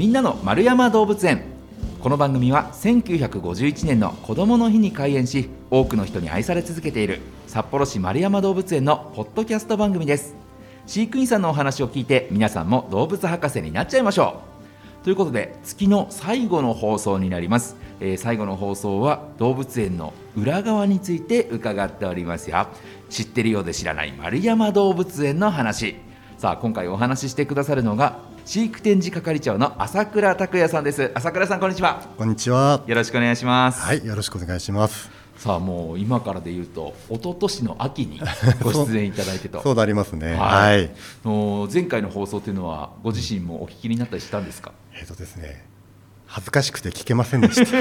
みんなの丸山動物園。この番組は1951年の子どもの日に開園し多くの人に愛され続けている札幌市丸山動物園のポッドキャスト番組です。飼育員さんのお話を聞いて皆さんも動物博士になっちゃいましょう。ということで月の最後の放送になります、えー最後の放送は動物園の裏側について伺っておりますよ。知ってるようで知らない丸山動物園の話。さあ今回お話ししてくださるのが飼育展示係長の朝倉拓也さんです朝倉さんこんにちはこんにちは。よろしくお願いします、はい、よろしくお願いします。さあもう今からで言うと一昨年の秋に ご出演いただいてとそうなりますね。ははいい。の前回の放送というのはご自身もお聞きになったりしたんですか？えっ、とですね、恥ずかしくて聞けませんでした。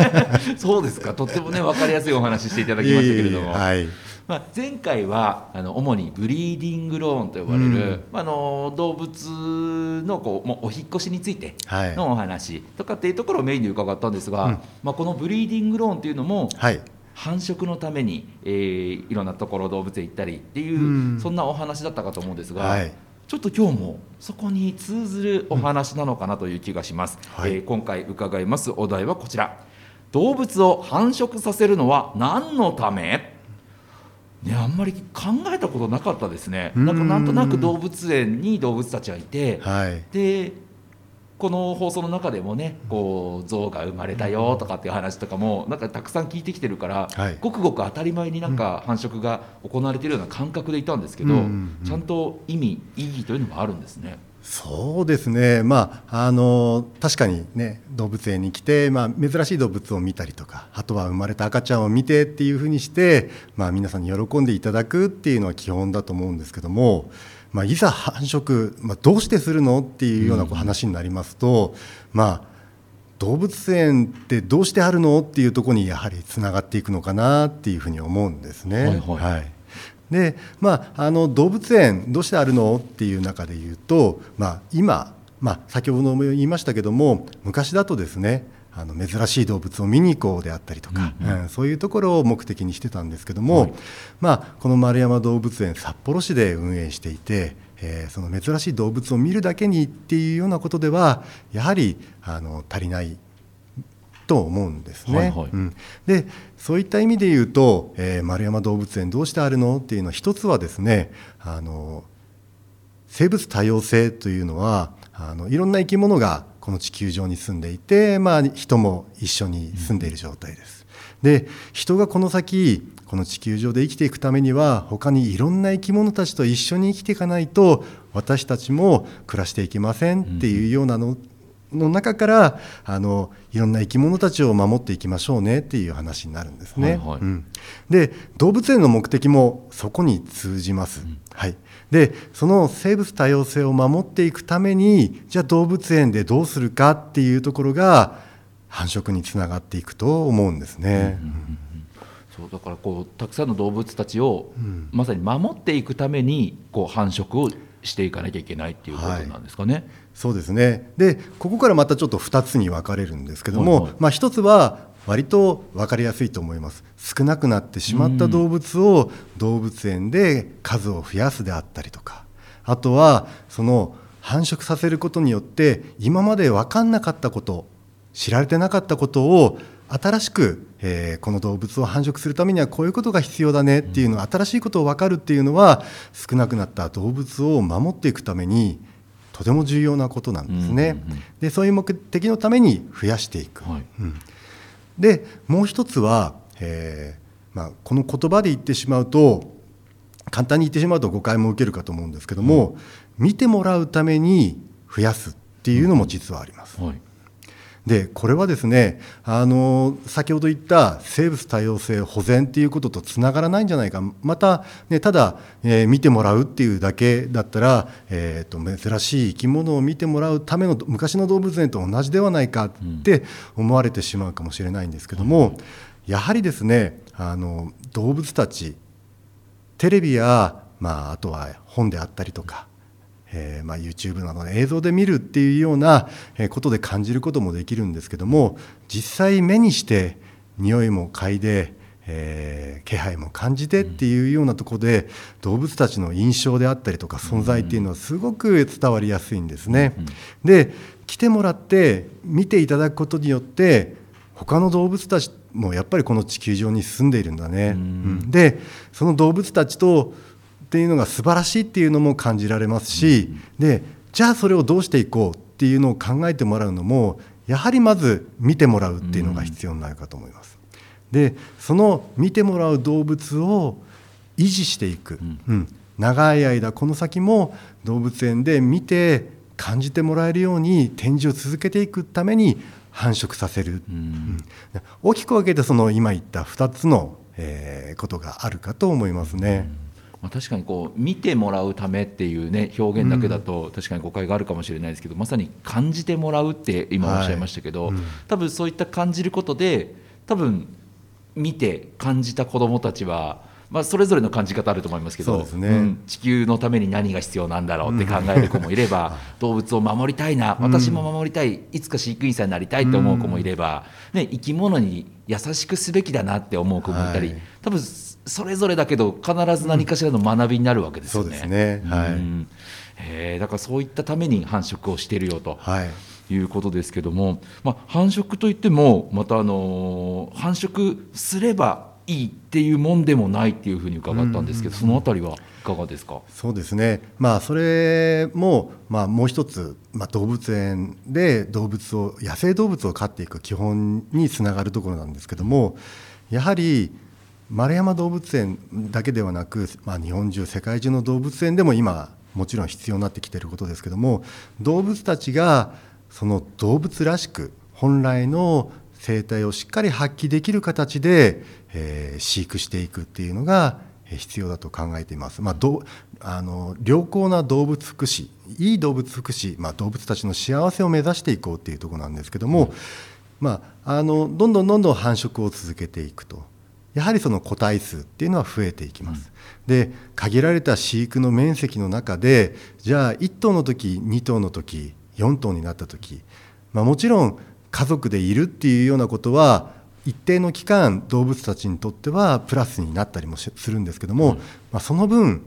そうですかとってもね分かりやすいお話ししていただきましたけれどもはい。まあ、前回はあの主にブリーディングローンと呼ばれる、うん。まあ、あの動物のこうもうお引っ越しについてはい。のお話とかっていうところをメインで伺ったんですが、うん。まあ、このブリーディングローンというのもはい。繁殖のために、えーいろんなところ動物園行ったりっていう、うん。そんなお話だったかと思うんですが、はい。ちょっと今日もそこに通ずるお話なのかなという気がします、はい。えー今回伺いますお題はこちら。動物を繁殖させるのは何のため？ね、あんまり考えたことなかったですね。なんかなんとなく動物園に動物たちがいてはい。でこの放送の中でもねこう象が生まれたよとかっていう話とかもなんかたくさん聞いてきてるから、はい。ごくごく当たり前になんか繁殖が行われているような感覚でいたんですけど、ちゃんと意味意義というのもあるんですね。そうですね。まああの確かにね動物園に来てまあ珍しい動物を見たりとか、あとは生まれた赤ちゃんを見てっていうふうにしてまあ皆さんに喜んでいただくっていうのは基本だと思うんですけども。まあ、いざ繁殖、まあ、どうしてするのっていうような話になりますと、まあ、動物園ってどうしてあるのっていうところにやはりつながっていくのかなっていうふうに思うんですね。はいはいでまあ、あの動物園どうしてあるの？っていう中で言うと、まあ、今、まあ、先ほども言いましたけども昔だとですねあの珍しい動物を見に行こうであったりとか、うんうん。そういうところを目的にしてたんですけども、はい。まあ、この丸山動物園札幌市で運営していて、えーその珍しい動物を見るだけにっていうようなことではやはりあの足りないと思うんですね。はいはいうんでそういった意味で言うと、えー丸山動物園どうしてあるのっていうのは一つはですねあの生物多様性というのはあのいろんな生き物がこの地球上に住んでいて、まあ、人も一緒に住んでいる状態です。で人がこの先この地球上で生きていくためには他にいろんな生き物たちと一緒に生きていかないと私たちも暮らしていけませんっていうようなのの中からあのいろんな生き物たちを守っていきましょうねっていう話になるんですね。はいはいうんで動物園の目的もそこに通じます。はい、でその生物多様性を守っていくためにじゃあ動物園でどうするかっていうところが繁殖につながっていくと思うんですね。そうだからこうたくさんの動物たちを、まさに守っていくためにこう繁殖をしていかなきゃいけないっていうことなんですかね。そうですね。でここからまたちょっと2つに分かれるんですけども、はい。はいまあ、1つは割と分かりやすいと思います。少なくなってしまった動物を動物園で数を増やすであったりとかあとはその繁殖させることによって今まで分かんなかったこと知られてなかったことを新しく、えーこの動物を繁殖するためにはこういうことが必要だねっていうの、新しいことを分かるっていうのは少なくなった動物を守っていくためにとても重要なことなんですね。うんうんうんでそういう目的のために増やしていく。はいうんでもう一つは、えーまあ、この言葉で言ってしまうと簡単に言ってしまうと誤解も受けるかと思うんですけども、見てもらうために増やすっていうのも実はあります。はいでこれはですねあの先ほど言った生物多様性保全っていうこととつながらないんじゃないか。また、ね、ただ、えー見てもらうっていうだけだったら、えー、と珍しい生き物を見てもらうための昔の動物園と同じではないかって思われてしまうかもしれないんですけども、やはりですねあの動物たちテレビや、まあ、あとは本であったりとかえーまあ、YouTube などの映像で見るっていうようなえーことで感じることもできるんですけども実際目にして匂いも嗅いで、えー、気配も感じてっていうようなところで、動物たちの印象であったりとか存在っていうのはすごく伝わりやすいんですね。で来てもらって見ていただくことによって他の動物たちもやっぱりこの地球上に住んでいるんだね。うん、でその動物たちとっていうのが素晴らしいっていうのも感じられますし、でじゃあそれをどうしていこうっていうのを考えてもらうのもやはりまず見てもらうっていうのが必要になるかと思います。でその見てもらう動物を維持していく、うん、長い間この先も動物園で見て感じてもらえるように展示を続けていくために繁殖させる、うん、大きく分けてその今言った2つの、えー、ことがあるかと思いますね。うんまあ、確かにこう見てもらうためっていうね表現だけだと確かに誤解があるかもしれないですけど、まさに感じてもらうって今おっしゃいましたけど、はいうん、多分そういった感じることで多分見て感じた子どもたちはまあ、それぞれの感じ方あると思いますけど、ね。うん、地球のために何が必要なんだろうって考える子もいれば、う ん、動物を守りたいな私も守りたいいつか飼育員さんになりたいと思う子もいれば、ね、生き物に優しくすべきだなって思う子もいたり、はい、多分それぞれだけど必ず何かしらの学びになるわけですよね。そうですね。はい、えー、だからそういったために繁殖をしているよと。はいいうことですけども、まあ、繁殖といってもまたあの繁殖すればいいっていうもんでもないっていうふうに伺ったんですけど、そのあたりはいかがですか？そうですね、まあ、それも、まあ、もう一つ、まあ、動物園で動物を野生動物を飼っていく基本につながるところなんですけどもやはり丸山動物園だけではなく、まあ、日本中世界中の動物園でも今もちろん必要になってきていることですけども動物たちがその動物らしく本来の生態をしっかり発揮できる形で、えー、飼育していくっていうのが必要だと考えています。まあ、どあの良好な動物福祉いい動物福祉、まあ、動物たちの幸せを目指していこうっていうとこなんですけども、まあ、あのどんどんどんどん繁殖を続けていくとやはりその個体数っていうのは増えていきます。うん、で限られた飼育の面積の中でじゃあ1頭の時2頭の時4頭になった時、まあ、もちろん家族でいるっていうようなことは一定の期間動物たちにとってはプラスになったりもするんですけども、うん、まあ、その分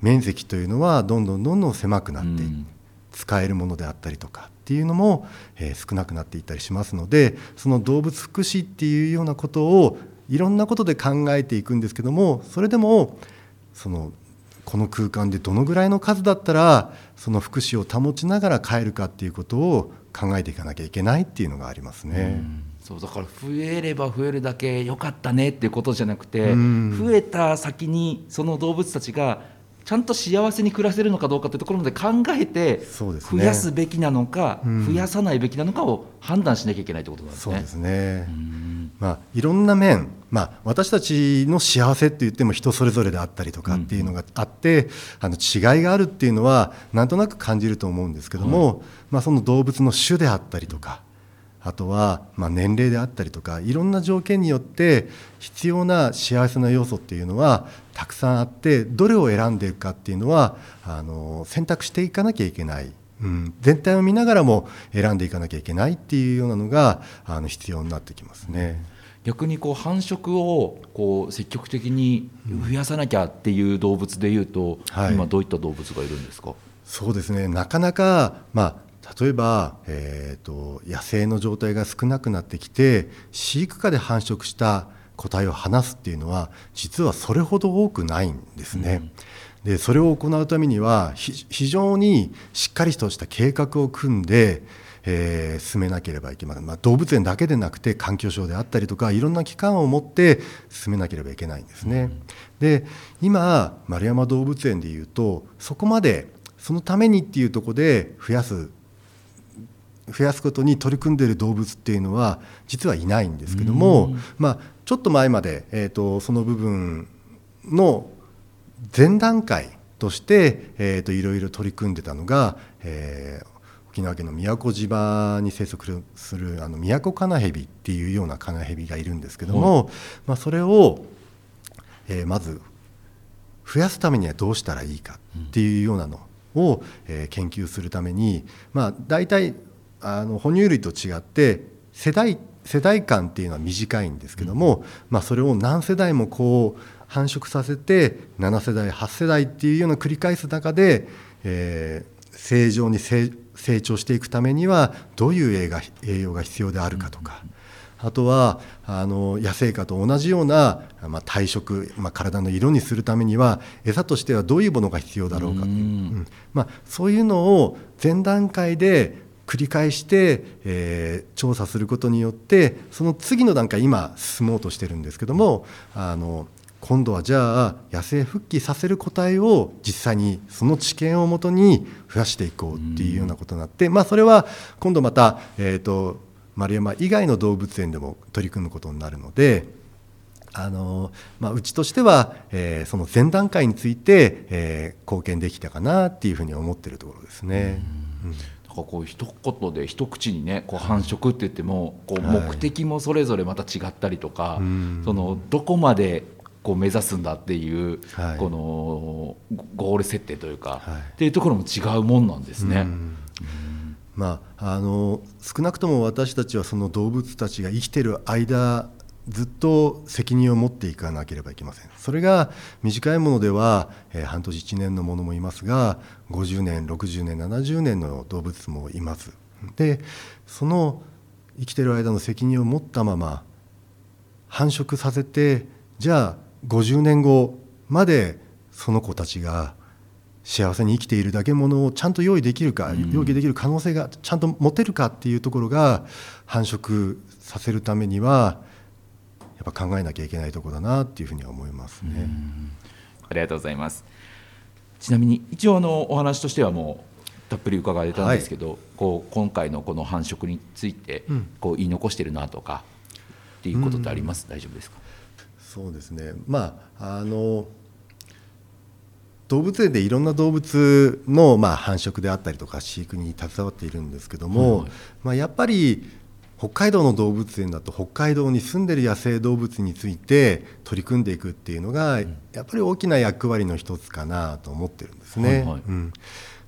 面積というのはどんどんどんどん狭くなって、うん、使えるものであったりとかっていうのも、えー、少なくなっていったりしますのでその動物福祉っていうようなことをいろんなことで考えていくんですけどもそれでもそのこの空間でどのぐらいの数だったらその福祉を保ちながら帰るかっていうことを考えていかなきゃいけないっていうのがありますね。そうだから増えれば増えるだけ良かったねっていうことじゃなくて、増えた先にその動物たちがちゃんと幸せに暮らせるのかどうかというところまで考えて増やすべきなのか、増やさないべきなのかを判断しなきゃいけないということなんですね。そうですね、まあ、いろんな面、まあ、私たちの幸せって言っても人それぞれであったりとかっていうのがあって、うん、あの違いがあるっていうのはなんとなく感じると思うんですけども、まあ、その動物の種であったりとかあとはま年齢であったりとかいろんな条件によって必要な幸せな要素っていうのはたくさんあってどれを選んでいくかっていうのはあの選択していかなきゃいけない。うん、全体を見ながらも選んでいかなきゃいけないっていうようなのがあの必要になってきますね。逆にこう繁殖をこう積極的に増やさなきゃっていう動物でいうと、はい、今どういった動物がいるんですか？そうですねなかなか、まあ、例えば、えーと、野生の状態が少なくなってきて飼育下で繁殖した個体を放すっていうのは実はそれほど多くないんですね。うんでそれを行うためには非常にしっかりとした計画を組んで、えー、進めなければいけません、まあ、動物園だけでなくて環境省であったりとかいろんな機関を持って進めなければいけないんですね。で今丸山動物園でいうとそこまでそのためにっていうところで増やす増やすことに取り組んでいる動物っていうのは実はいないんですけども、まあ、ちょっと前まで、えーとその部分の前段階として、えーと、いろいろ取り組んでたのが、えー、沖縄県の宮古島に生息するあの宮古カナヘビっていうようなカナヘビがいるんですけども、まあ、それを、えー、まず増やすためにはどうしたらいいかっていうようなのを、えー、研究するために、まあ、大体あの哺乳類と違って世代世代間っていうのは短いんですけども、まあ、それを何世代もこう繁殖させて7世代8世代っていうような繰り返す中で、えー、正常に成長していくためにはどういう栄養が必要であるかとか。あとはあの野生下と同じような、まあ、体色、まあ、体の色にするためには餌としてはどういうものが必要だろうかという、うん。まあ、そういうのを前段階で繰り返して、えー、調査することによってその次の段階今進もうとしてるんですけどもあの今度はじゃあ野生復帰させる個体を実際にその知見をもとに増やしていこうっていうようなことになって、まあ、それは今度また、えーと、丸山以外の動物園でも取り組むことになるので。あのまあ、うちとしては、えー、その前段階について、えー、貢献できたかなっていうふうに思ってるところですね。うん、うんかこう一言で一口にねこう繁殖って言ってもこう目的もそれぞれまた違ったりとか、そのどこまでこう目指すんだっていう、はい、このゴール設定というか、はい、っていうところも違うもんなんですね。まあ、あの少なくとも私たちはその動物たちが生きてる間ずっと責任を持っていかなければいけません。それが短いものでは、えー、半年1年のものもいますが50年60年70年の動物もいます。でその生きてる間の責任を持ったまま繁殖させてじゃあ50年後までその子たちが幸せに生きているだけものをちゃんと用意できるか、うん、用意できる可能性がちゃんと持てるかっていうところが繁殖させるためにはやっぱ考えなきゃいけないところだなっていうふうには思いますね。ありがとうございます。ちなみに一応のお話としてはもうたっぷり伺えたんですけど、はい、こう今回のこの繁殖についてこう言い残してるなとかっていうことってあります、うん、大丈夫ですか？そうですね。まああの動物園でいろんな動物の、まあ、繁殖であったりとか飼育に携わっているんですけども、はい、まあ、やっぱり北海道の動物園だと北海道に住んでる野生動物について取り組んでいくっていうのが、やっぱり大きな役割の一つかなと思ってるんですね。はいはい、うん、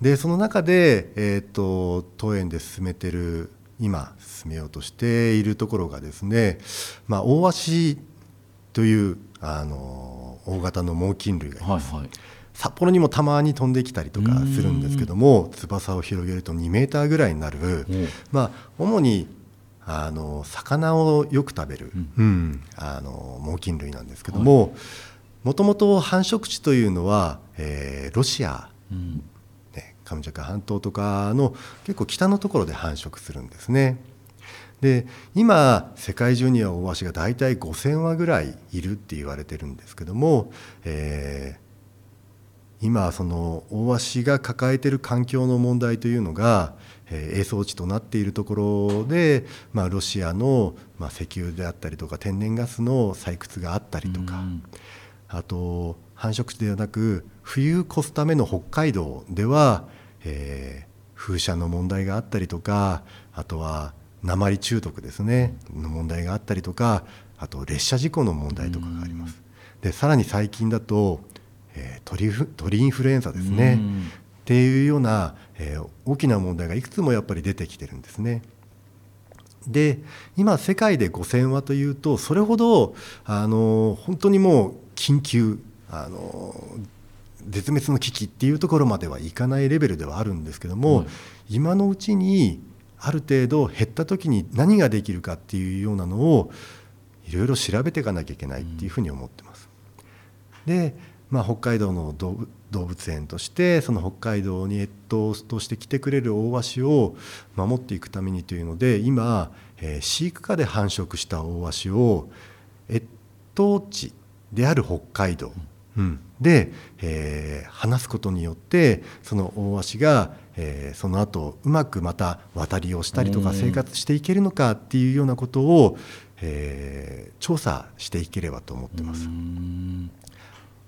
でその中で、えーと、当園で進めてる今進めようとしているところがですね、まあ、オオワシというあの大型の猛禽類がいます。はいはい。札幌にもたまに飛んできたりとかするんですけども翼を広げると2メーターぐらいになる、まあ、主にあの魚をよく食べる、うん、あの猛禽類なんですけどももともと繁殖地というのは、えー、ロシア、うん、ね、カムチャカ半島とかの結構北のところで繁殖するんですね。で今世界中にはオオワシが大体5,000羽ぐらいいるって言われてるんですけども、えー、今そのオオワシが抱えてる環境の問題というのが、えー、営巣地となっているところで、まあ、ロシアの、まあ、石油であったりとか天然ガスの採掘があったりとか、うん、あと繁殖地ではなく冬越すための北海道では、えー、風車の問題があったりとかあとは鉛中毒ですねの問題があったりとかあと列車事故の問題とかがあります。でさらに最近だと、え鳥インフルエンザですねっていうような、えー、大きな問題がいくつもやっぱり出てきてるんですね。で今世界で5000羽というとそれほどあの本当にもう緊急あの絶滅の危機っていうところまではいかないレベルではあるんですけども、今のうちにある程度減った時に何ができるかっていうようなのをいろいろ調べていかなきゃいけないっていうふうに思ってます。で、まあ、北海道の動物園としてその北海道に越冬として来てくれるオオワシを守っていくためにというので今、えー、飼育下で繁殖したオオワシを越冬地である北海道、うん、で、えー、話すことによってそのオオワシがえー、その後うまくまた渡りをしたりとか生活していけるのかっていうようなことを、えー、調査していければと思ってます。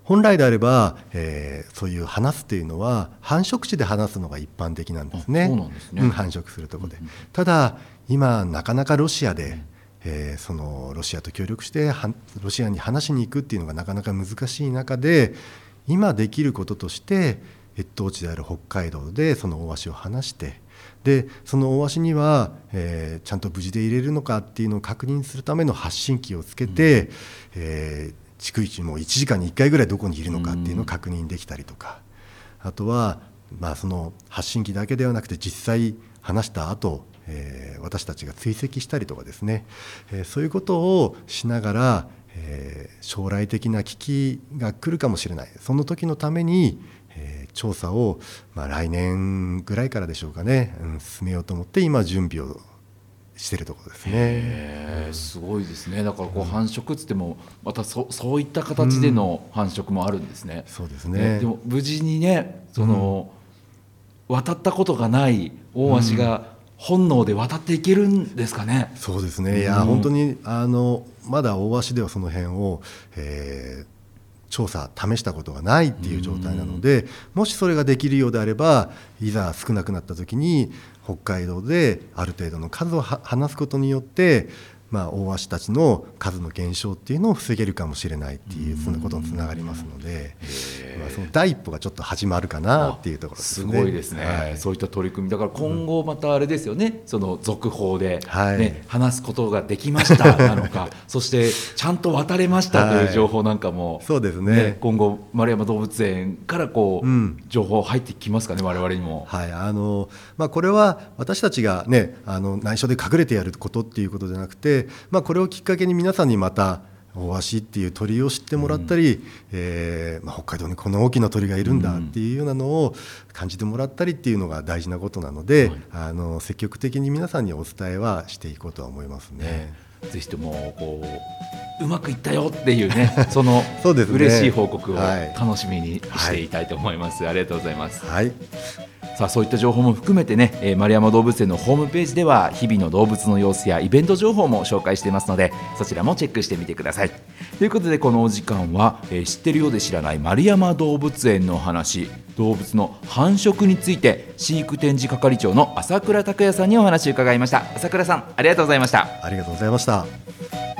本来であれば、えー、そういう話すというのは繁殖地で話すのが一般的なんですね。すね。うん、繁殖するところで、うんうん、ただ今なかなかロシアで、えー、そのロシアと協力してロシアに話しに行くっていうのがなかなか難しい中で今できることとして越冬地である北海道でその大鷲を放してでその大足には、えー、ちゃんと無事で入れるのかっていうのを確認するための発信機をつけて、うん、えー、逐一もう1時間に1回ぐらいどこにいるのかっていうのを確認できたりとか、あとは、まあ、その発信機だけではなくて実際話した後えー、私たちが追跡したりとかですね、えー、そういうことをしながら、えー、将来的な危機が来るかもしれない。その時のために、え調査を、まあ、来年ぐらいからでしょうかね、うん、進めようと思って今準備をしてるところですね。すごいですね。だからこう繁殖っつってもまたそそういった形での繁殖もあるんですね。うん、そうですね。でも無事にねその、うん、渡ったことがない大足が本能で渡っていけるんですかね。そうですね。いや、うん、本当にあのまだ大足ではその辺を、えー、調査試したことがないっていう状態なので、もしそれができるようであればいざ少なくなった時に北海道である程度の数を話すことによってまあ、大鷲たちの数の減少っていうのを防げるかもしれないっていうそんなことにつながりますので、まあ、その第一歩がちょっと始まるかなっていうところですね。すごいですね、はい、そういった取り組み。だから今後またあれですよね、うん、その続報でね、はい、話すことができました なのかそしてちゃんと渡れましたという情報なんかも、はい、そうですね今後丸山動物園からこう、うん、情報入ってきますかね我々にも。はい。あのまあ、これは私たちがねあの内緒で隠れてやることっていうことじゃなくてまあ、これをきっかけに皆さんにまた大鷲っていう鳥を知ってもらったり、うん、えー、まあ、北海道にこの大きな鳥がいるんだっていうようなのを感じてもらったりっていうのが大事なことなので、あの積極的に皆さんにお伝えはしていこうとは思いますね。ぜひともこううまくいったよっていうね そのそうです、ね、嬉しい報告を楽しみにしていたいと思います、はい、ありがとうございます。はいさあそういった情報も含めてね、えー、丸山動物園のホームページでは日々の動物の様子やイベント情報も紹介していますのでそちらもチェックしてみてください。ということでこのお時間は、えー、知ってるようで知らない丸山動物園の話動物の繁殖について飼育展示係長の朝倉拓也さんにお話を伺いました。朝倉さんありがとうございました。ありがとうございました。